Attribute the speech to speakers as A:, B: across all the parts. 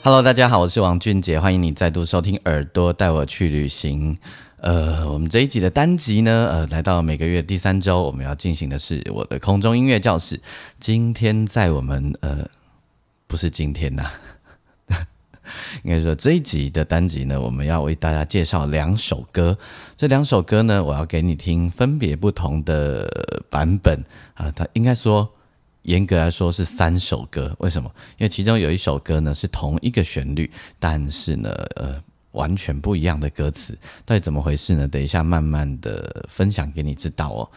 A: Hello，大家好，我是王俊杰，欢迎你再度收听《耳朵带我去旅行》。呃，我们这一集的单集呢，呃，来到每个月第三周，我们要进行的是我的空中音乐教室。今天在我们呃，不是今天呐，应该说这一集的单集呢，我们要为大家介绍两首歌。这两首歌呢，我要给你听分别不同的版本啊，它应该说。严格来说是三首歌，为什么？因为其中有一首歌呢是同一个旋律，但是呢，呃，完全不一样的歌词，到底怎么回事呢？等一下慢慢的分享给你知道哦。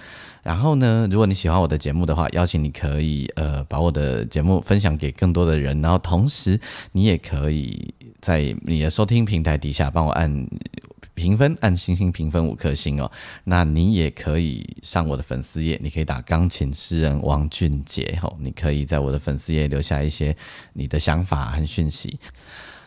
A: 然后呢，如果你喜欢我的节目的话，邀请你可以呃把我的节目分享给更多的人，然后同时你也可以在你的收听平台底下帮我按。评分按星星评分五颗星哦，那你也可以上我的粉丝页，你可以打钢琴诗人王俊杰吼，你可以在我的粉丝页留下一些你的想法和讯息。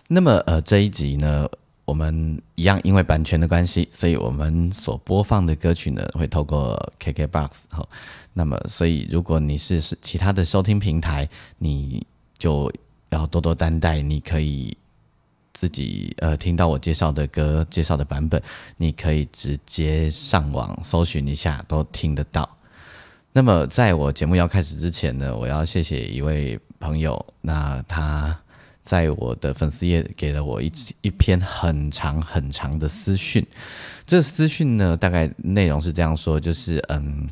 A: 那么呃这一集呢，我们一样因为版权的关系，所以我们所播放的歌曲呢会透过 KKBOX 吼，那么所以如果你是是其他的收听平台，你就要多多担待，你可以。自己呃听到我介绍的歌介绍的版本，你可以直接上网搜寻一下，都听得到。那么在我节目要开始之前呢，我要谢谢一位朋友，那他在我的粉丝页给了我一一篇很长很长的私讯。这私讯呢，大概内容是这样说，就是嗯，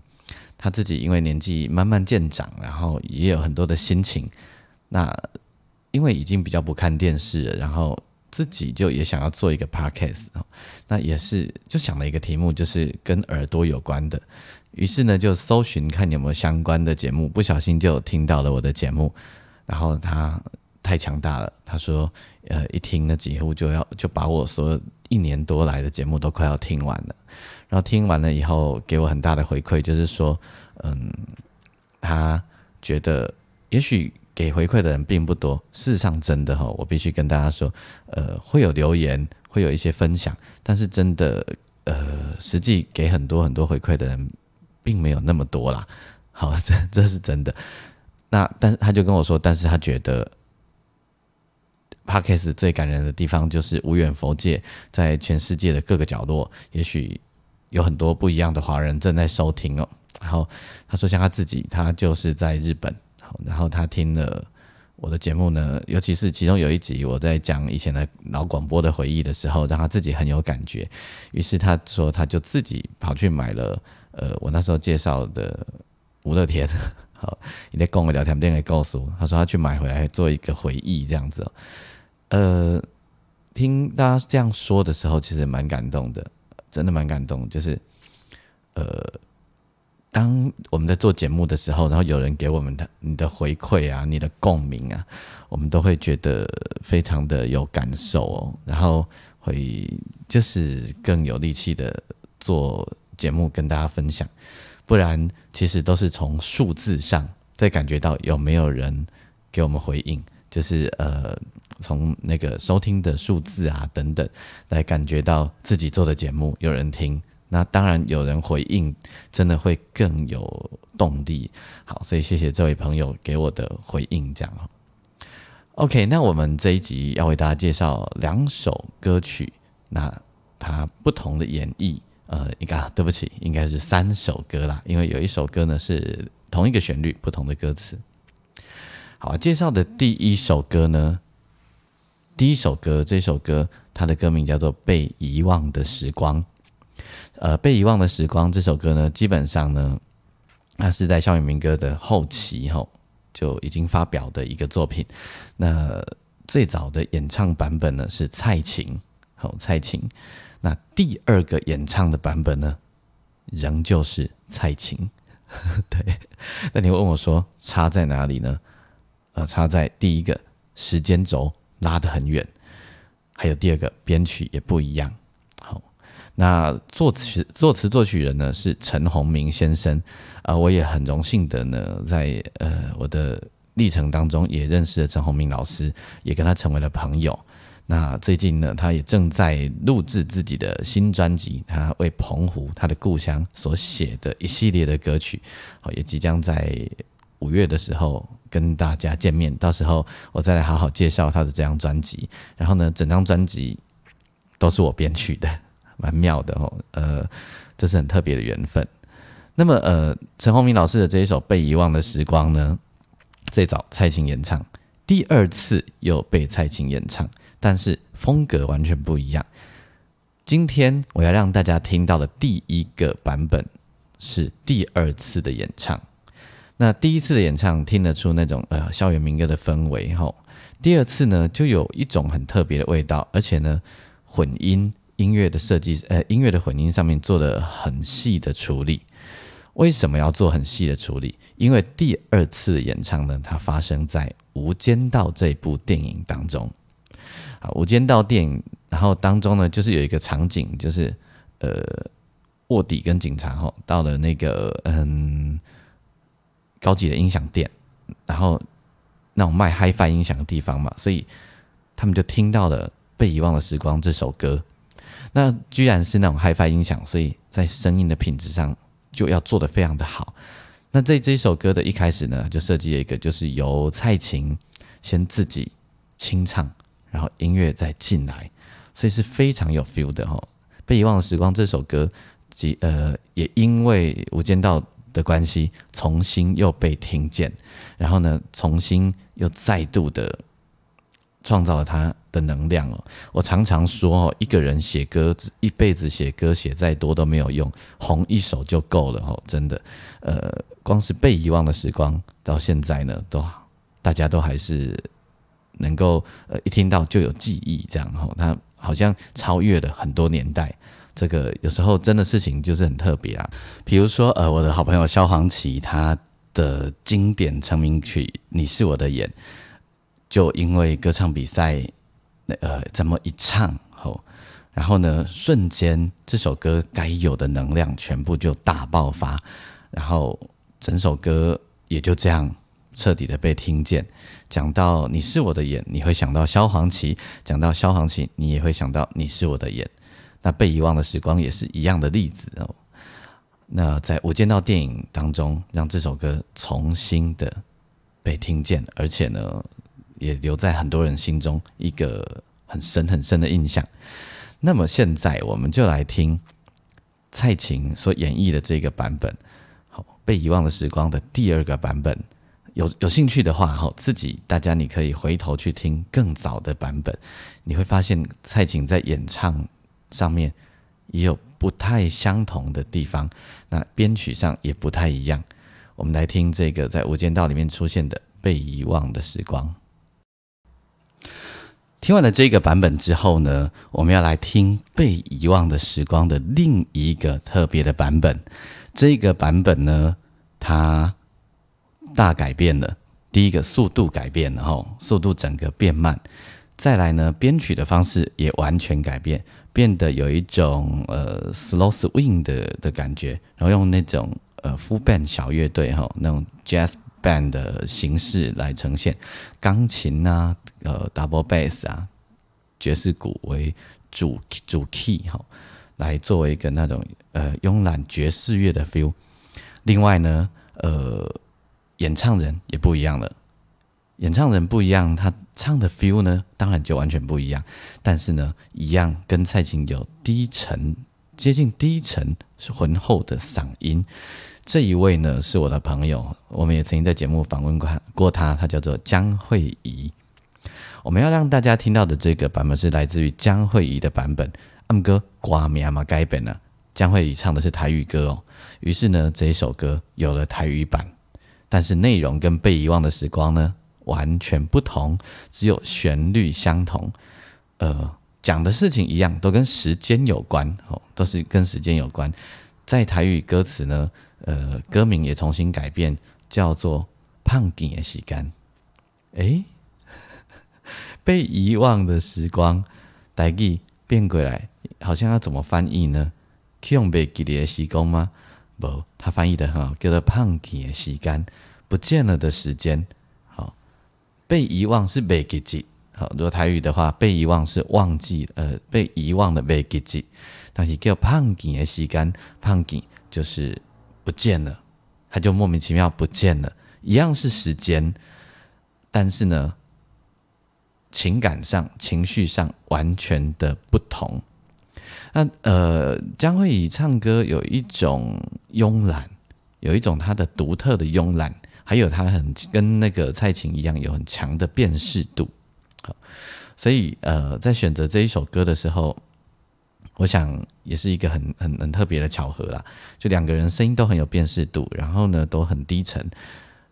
A: 他自己因为年纪慢慢渐长，然后也有很多的心情。那因为已经比较不看电视了，然后。自己就也想要做一个 podcast 那也是就想了一个题目，就是跟耳朵有关的。于是呢，就搜寻看有没有相关的节目，不小心就听到了我的节目。然后他太强大了，他说，呃，一听呢几乎就要就把我所一年多来的节目都快要听完了。然后听完了以后，给我很大的回馈，就是说，嗯，他觉得也许。给回馈的人并不多，事实上真的哈，我必须跟大家说，呃，会有留言，会有一些分享，但是真的，呃，实际给很多很多回馈的人，并没有那么多啦。好，这这是真的。那但是他就跟我说，但是他觉得 p a r k e s 最感人的地方就是无远佛界，在全世界的各个角落，也许有很多不一样的华人正在收听哦。然后他说，像他自己，他就是在日本。然后他听了我的节目呢，尤其是其中有一集我在讲以前的老广播的回忆的时候，让他自己很有感觉。于是他说，他就自己跑去买了呃，我那时候介绍的吴乐天，好，你在跟我聊天店给告诉我，他说他去买回来做一个回忆这样子。呃，听大家这样说的时候，其实蛮感动的，真的蛮感动，就是呃。当我们在做节目的时候，然后有人给我们的你的回馈啊，你的共鸣啊，我们都会觉得非常的有感受哦，然后会就是更有力气的做节目跟大家分享。不然，其实都是从数字上在感觉到有没有人给我们回应，就是呃，从那个收听的数字啊等等来感觉到自己做的节目有人听。那当然有人回应，真的会更有动力。好，所以谢谢这位朋友给我的回应，这样 OK，那我们这一集要为大家介绍两首歌曲，那它不同的演绎，呃，应该对不起，应该是三首歌啦，因为有一首歌呢是同一个旋律，不同的歌词。好，介绍的第一首歌呢，第一首歌，这首歌它的歌名叫做《被遗忘的时光》。呃，被遗忘的时光这首歌呢，基本上呢，它是在校园民歌的后期吼就已经发表的一个作品。那最早的演唱版本呢是蔡琴，好蔡琴。那第二个演唱的版本呢，仍旧是蔡琴。对，那你会问我说差在哪里呢？呃，差在第一个时间轴拉得很远，还有第二个编曲也不一样。好，那作词作词作曲人呢是陈鸿明先生，啊，我也很荣幸的呢，在呃我的历程当中也认识了陈鸿明老师，也跟他成为了朋友。那最近呢，他也正在录制自己的新专辑，他为澎湖他的故乡所写的一系列的歌曲，好，也即将在五月的时候跟大家见面，到时候我再来好好介绍他的这张专辑。然后呢，整张专辑都是我编曲的，蛮妙的哦，呃，这是很特别的缘分。那么，呃，陈鸿明老师的这一首《被遗忘的时光》呢，最早蔡琴演唱，第二次又被蔡琴演唱。但是风格完全不一样。今天我要让大家听到的第一个版本是第二次的演唱。那第一次的演唱听得出那种呃校园民歌的氛围吼，第二次呢就有一种很特别的味道，而且呢混音音乐的设计呃音乐的混音上面做了很细的处理。为什么要做很细的处理？因为第二次演唱呢，它发生在《无间道》这部电影当中。啊，无间道电影，然后当中呢，就是有一个场景，就是呃，卧底跟警察哈，到了那个嗯高级的音响店，然后那种卖 HiFi 音响的地方嘛，所以他们就听到了《被遗忘的时光》这首歌。那居然是那种 HiFi 音响，所以在声音的品质上就要做的非常的好。那这这一首歌的一开始呢，就设计了一个，就是由蔡琴先自己清唱。然后音乐再进来，所以是非常有 feel 的哈。被遗忘的时光这首歌，即呃也因为《无间道》的关系，重新又被听见，然后呢，重新又再度的创造了他的能量哦。我常常说哦，一个人写歌，一辈子写歌写再多都没有用，红一首就够了哦，真的。呃，光是被遗忘的时光，到现在呢，都大家都还是。能够呃一听到就有记忆，这样吼，他好像超越了很多年代。这个有时候真的事情就是很特别啊。比如说呃，我的好朋友萧煌奇，他的经典成名曲《你是我的眼》，就因为歌唱比赛那呃这么一唱吼，然后呢瞬间这首歌该有的能量全部就大爆发，然后整首歌也就这样。彻底的被听见。讲到你是我的眼，你会想到萧煌奇；讲到萧煌奇，你也会想到你是我的眼。那被遗忘的时光也是一样的例子哦。那在我见到电影当中，让这首歌重新的被听见，而且呢，也留在很多人心中一个很深很深的印象。那么现在我们就来听蔡琴所演绎的这个版本，好，被遗忘的时光的第二个版本。有有兴趣的话，哈，自己大家你可以回头去听更早的版本，你会发现蔡琴在演唱上面也有不太相同的地方，那编曲上也不太一样。我们来听这个在《无间道》里面出现的《被遗忘的时光》。听完了这个版本之后呢，我们要来听《被遗忘的时光》的另一个特别的版本。这个版本呢，它。大改变了，第一个速度改变了哈，速度整个变慢。再来呢，编曲的方式也完全改变，变得有一种呃 slow swing 的的感觉，然后用那种呃 full band 小乐队哈，那种 jazz band 的形式来呈现，钢琴啊，呃 double bass 啊，爵士鼓为主主 key 哈，来作为一个那种呃慵懒爵士乐的 feel。另外呢，呃。演唱人也不一样了，演唱人不一样，他唱的 feel 呢，当然就完全不一样。但是呢，一样跟蔡琴有低沉、接近低沉是、浑厚的嗓音。这一位呢，是我的朋友，我们也曾经在节目访问过过他，他叫做江慧仪。我们要让大家听到的这个版本是来自于江慧仪的版本。阿哥瓜米阿玛改本呢，江慧仪唱的是台语歌哦。于是呢，这一首歌有了台语版。但是内容跟被遗忘的时光呢完全不同，只有旋律相同，呃，讲的事情一样，都跟时间有关哦，都是跟时间有关。在台语歌词呢，呃，歌名也重新改变，叫做“胖点的时间”，诶，被遗忘的时光，代记变过来，好像要怎么翻译呢？用被记的时光吗？不，他翻译的很好，叫做胖记的时间，不见了的时间。好，被遗忘是被记记。好，如果台语的话，被遗忘是忘记，呃，被遗忘的被记记。但是叫胖记的时间，胖记就是不见了，它就莫名其妙不见了，一样是时间。但是呢，情感上、情绪上完全的不同。那呃，江慧仪唱歌有一种慵懒，有一种她的独特的慵懒，还有她很跟那个蔡琴一样有很强的辨识度。所以呃，在选择这一首歌的时候，我想也是一个很很很特别的巧合啦。就两个人声音都很有辨识度，然后呢都很低沉，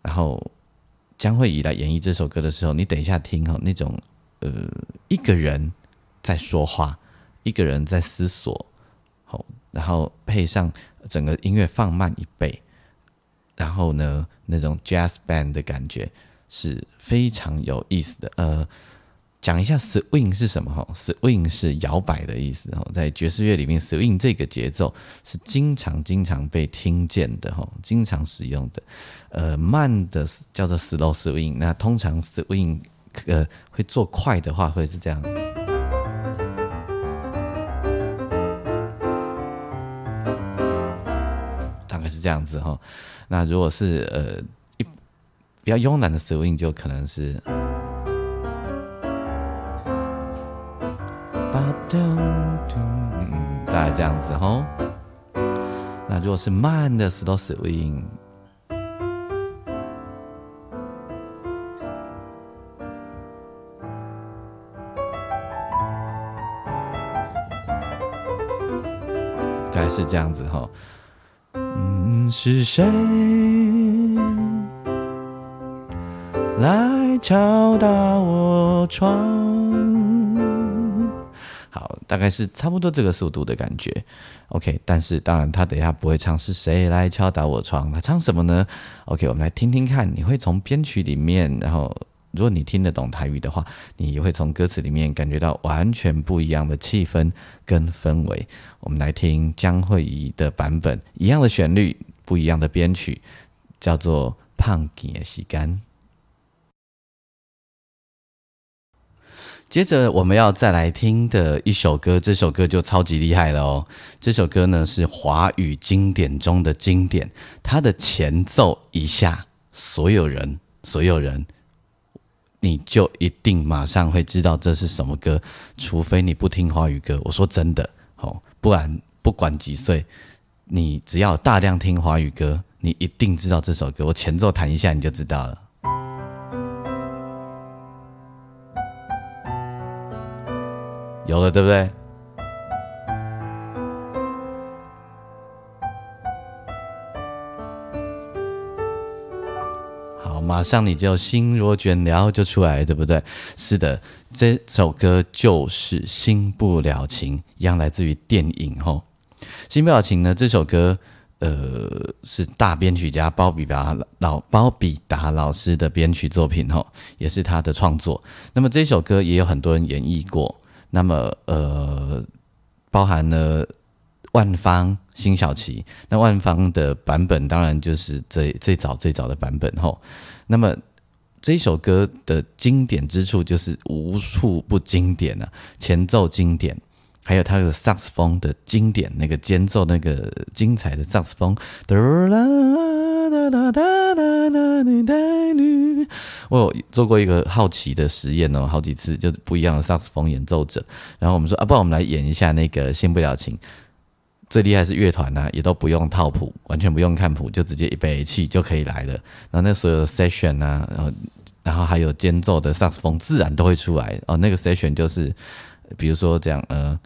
A: 然后。将会以来演绎这首歌的时候，你等一下听哈，那种呃一个人在说话，一个人在思索，好，然后配上整个音乐放慢一倍，然后呢那种 jazz band 的感觉是非常有意思的，呃。讲一下 swing 是什么哈？swing 是摇摆的意思哈，在爵士乐里面，swing 这个节奏是经常经常被听见的哈，经常使用的。呃，慢的叫做 slow swing，那通常 swing 呃会做快的话会是这样，大概是这样子哈。那如果是呃一比较慵懒的 swing，就可能是。嗯，大概这样子吼。那如果是慢的 slow swing，概是这样子哈。嗯，是谁来敲打我窗？好大概是差不多这个速度的感觉，OK。但是当然，他等一下不会唱是谁来敲打我窗，他唱什么呢？OK，我们来听听看。你会从编曲里面，然后如果你听得懂台语的话，你也会从歌词里面感觉到完全不一样的气氛跟氛围。我们来听江慧仪的版本，一样的旋律，不一样的编曲，叫做《胖的时间》。接着我们要再来听的一首歌，这首歌就超级厉害了哦！这首歌呢是华语经典中的经典，它的前奏一下，所有人，所有人，你就一定马上会知道这是什么歌，除非你不听华语歌。我说真的，哦，不然不管几岁，你只要大量听华语歌，你一定知道这首歌。我前奏弹一下，你就知道了。有了，对不对？马上你就心若倦了就出来，对不对？是的，这首歌就是《新不了情》，一样来自于电影吼。《新不了情》呢，这首歌呃是大编曲家包比达老包比达老师的编曲作品吼，也是他的创作。那么这首歌也有很多人演绎过。那么，呃，包含了万芳、辛晓琪。那万芳的版本当然就是最最早最早的版本吼。那么这首歌的经典之处就是无处不经典啊，前奏经典，还有它的萨克斯风的经典，那个间奏那个精彩的萨克斯风。我有做过一个好奇的实验哦，好几次就是不一样的萨克斯风演奏者，然后我们说啊，不我们来演一下那个《新不了情》，最厉害是乐团呢，也都不用套谱，完全不用看谱，就直接一杯气就可以来了。然后那所有的 session 啊，然后然后还有间奏的萨斯风，自然都会出来哦。那个 session 就是，比如说这样，呃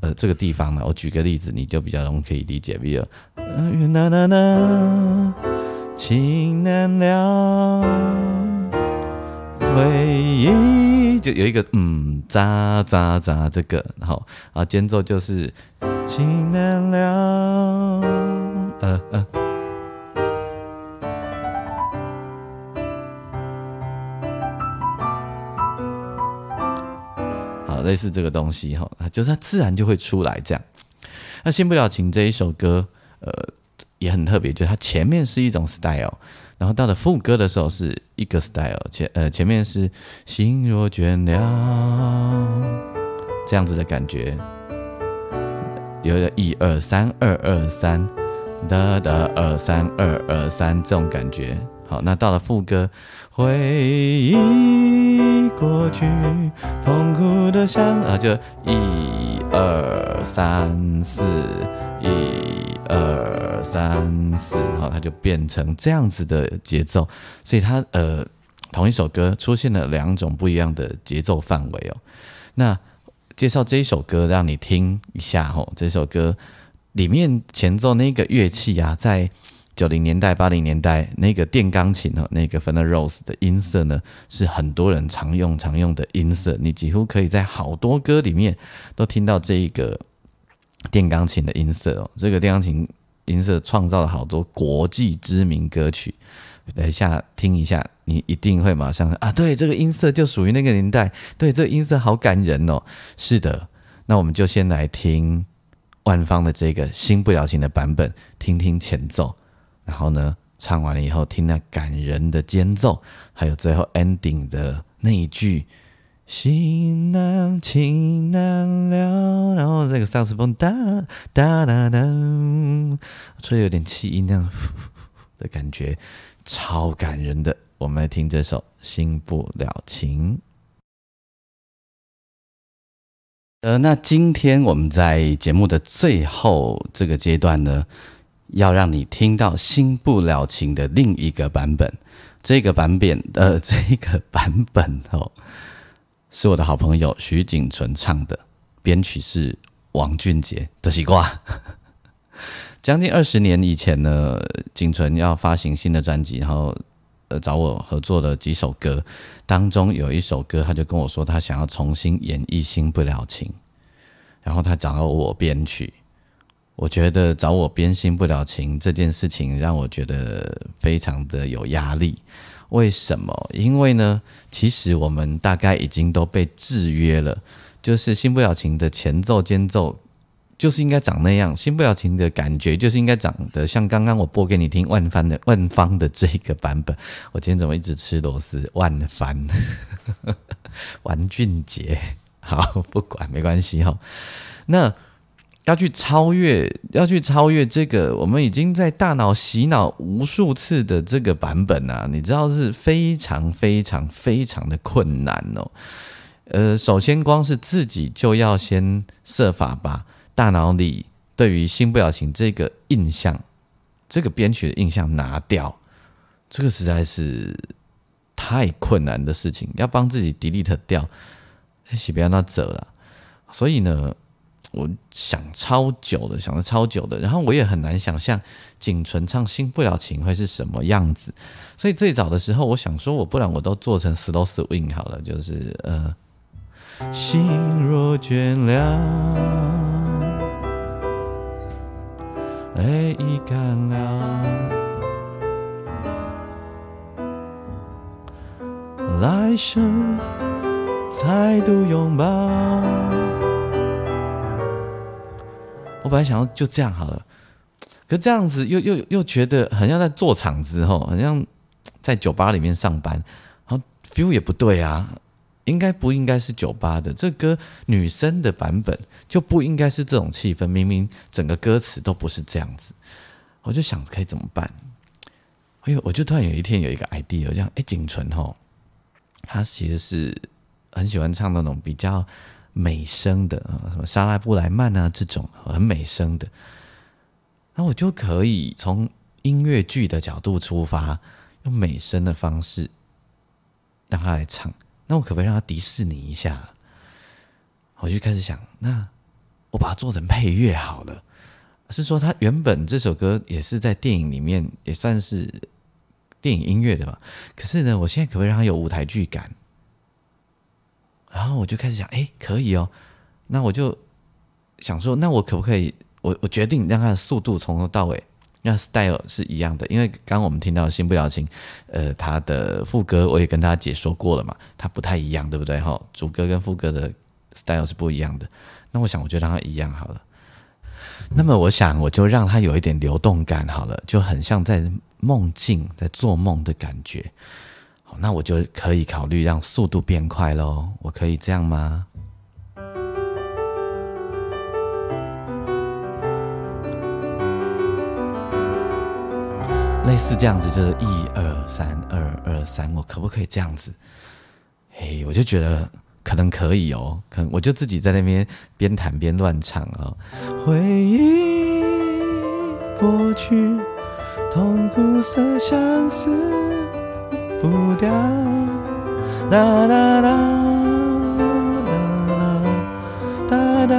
A: 呃，这个地方呢，我举个例子，你就比较容易可以理解，比如。情难了，回忆就有一个嗯渣渣渣这个然后啊间奏就是情难了嗯嗯好类似这个东西哈就是它自然就会出来这样。那先不了情这一首歌呃也很特别，就是它前面是一种 style，然后到了副歌的时候是一个 style，前呃前面是心若倦了这样子的感觉，有一个一二三二二三哒哒二三二二三这种感觉。好，那到了副歌，回忆过去，痛苦的像啊，就一二三四，一二三四，好，它就变成这样子的节奏，所以它呃，同一首歌出现了两种不一样的节奏范围哦。那介绍这一首歌让你听一下哦，这首歌里面前奏那个乐器啊，在。九零年代、八零年代那个电钢琴哦，那个 Fender Rose 的音色呢，是很多人常用、常用的音色。你几乎可以在好多歌里面都听到这一个电钢琴的音色哦。这个电钢琴音色创造了好多国际知名歌曲。等一下听一下，你一定会马上啊，对，这个音色就属于那个年代。对，这个音色好感人哦。是的，那我们就先来听万芳的这个《新不了情》的版本，听听前奏。然后呢，唱完了以后，听那感人的间奏，还有最后 ending 的那一句“心难情难了”，然后那个萨克斯风哒哒哒哒，吹有点气音那样的感觉，超感人的。我们来听这首《心不了情》。呃，那今天我们在节目的最后这个阶段呢？要让你听到《新不了情》的另一个版本，这个版本，呃，这个版本哦，是我的好朋友徐锦纯唱的，编曲是王俊杰的西瓜。将近二十年以前呢，锦纯要发行新的专辑，然后呃找我合作的几首歌当中，有一首歌，他就跟我说他想要重新演绎《新不了情》，然后他找到我编曲。我觉得找我编《新不了情》这件事情让我觉得非常的有压力。为什么？因为呢，其实我们大概已经都被制约了。就是《新不了情》的前奏、间奏就是应该长那样，《新不了情》的感觉就是应该长得像刚刚我播给你听万帆的万方的这个版本。我今天怎么一直吃螺丝？万帆，王俊杰，好，不管没关系哈。那。要去超越，要去超越这个，我们已经在大脑洗脑无数次的这个版本啊，你知道是非常非常非常的困难哦。呃，首先光是自己就要先设法把大脑里对于新不了情这个印象，这个编曲的印象拿掉，这个实在是太困难的事情，要帮自己 delete 掉，洗不要那走了。所以呢。我想超久的，想了超久的，然后我也很难想象仅存唱《新不了情》会是什么样子。所以最早的时候，我想说，我不然我都做成 slow swing 好了，就是呃，心若倦了，泪已干了，来生再度拥抱。我本来想要就这样好了，可这样子又又又觉得好像在做场子吼，好像在酒吧里面上班，然后 feel 也不对啊，应该不应该是酒吧的这歌女生的版本就不应该是这种气氛，明明整个歌词都不是这样子，我就想可以怎么办？哎呦，我就突然有一天有一个 idea，这样哎，景纯吼，他其实是很喜欢唱那种比较。美声的啊，什么莎拉布莱曼啊，这种很美声的，那我就可以从音乐剧的角度出发，用美声的方式让他来唱。那我可不可以让他迪士尼一下？我就开始想，那我把它做成配乐好了。是说，他原本这首歌也是在电影里面也算是电影音乐的嘛？可是呢，我现在可不可以让他有舞台剧感？然后我就开始想，哎，可以哦，那我就想说，那我可不可以，我我决定让它的速度从头到尾，让 style 是一样的，因为刚刚我们听到《新不了情》，呃，它的副歌我也跟大家解说过了嘛，它不太一样，对不对？哈，主歌跟副歌的 style 是不一样的。那我想，我就让它一样好了。那么，我想我就让它有一点流动感好了，就很像在梦境、在做梦的感觉。那我就可以考虑让速度变快喽。我可以这样吗？类似这样子，就是一二三，二二三，我可不可以这样子？嘿，我就觉得可能可以哦，可能我就自己在那边边弹边乱唱哦。回忆过去，痛苦色相思不掉，哒哒哒哒哒哒。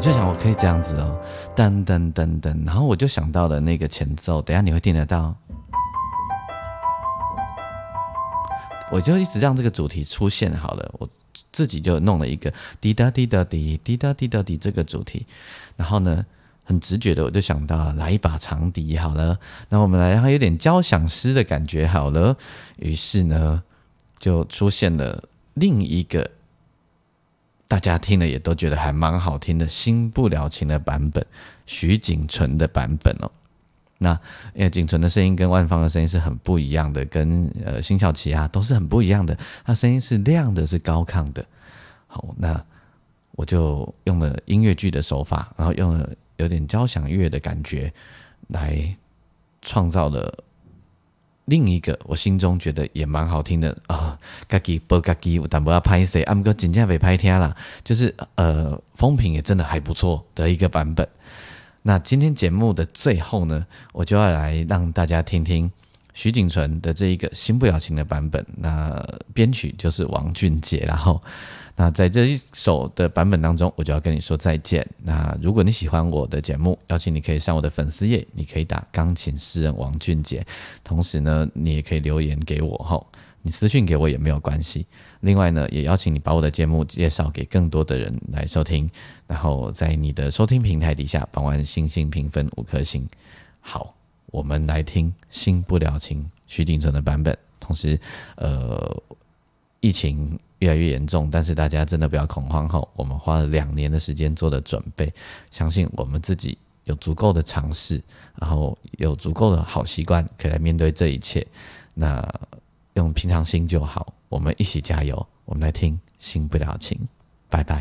A: 就想我可以这样子哦，噔噔噔噔，然后我就想到了那个前奏，等下你会听得到，我就一直让这个主题出现好了，我自己就弄了一个滴答滴答滴滴答滴答滴这个主题，然后呢，很直觉的我就想到来一把长笛好了，那我们来让它有点交响诗的感觉好了，于是呢，就出现了另一个。大家听了也都觉得还蛮好听的，《新不了情》的版本，徐锦纯的版本哦。那因为锦纯的声音跟万芳的声音是很不一样的，跟呃辛晓琪啊都是很不一样的。他声音是亮的，是高亢的。好，那我就用了音乐剧的手法，然后用了有点交响乐的感觉来创造了。另一个我心中觉得也蛮好听的啊，嘎叽波嘎叽，但不要拍谁，阿姆哥真正被拍天了，就是呃风评也真的还不错的一个版本。那今天节目的最后呢，我就要来让大家听听徐锦纯的这一个新不了情的版本。那编曲就是王俊杰，然后。那在这一首的版本当中，我就要跟你说再见。那如果你喜欢我的节目，邀请你可以上我的粉丝页，你可以打钢琴诗人王俊杰，同时呢，你也可以留言给我哈，你私信给我也没有关系。另外呢，也邀请你把我的节目介绍给更多的人来收听，然后在你的收听平台底下帮完星星评分五颗星。好，我们来听《新不了情》徐锦纯的版本，同时呃，疫情。越来越严重，但是大家真的不要恐慌哈。我们花了两年的时间做的准备，相信我们自己有足够的尝试，然后有足够的好习惯，可以来面对这一切。那用平常心就好，我们一起加油。我们来听《新不了情》，拜拜。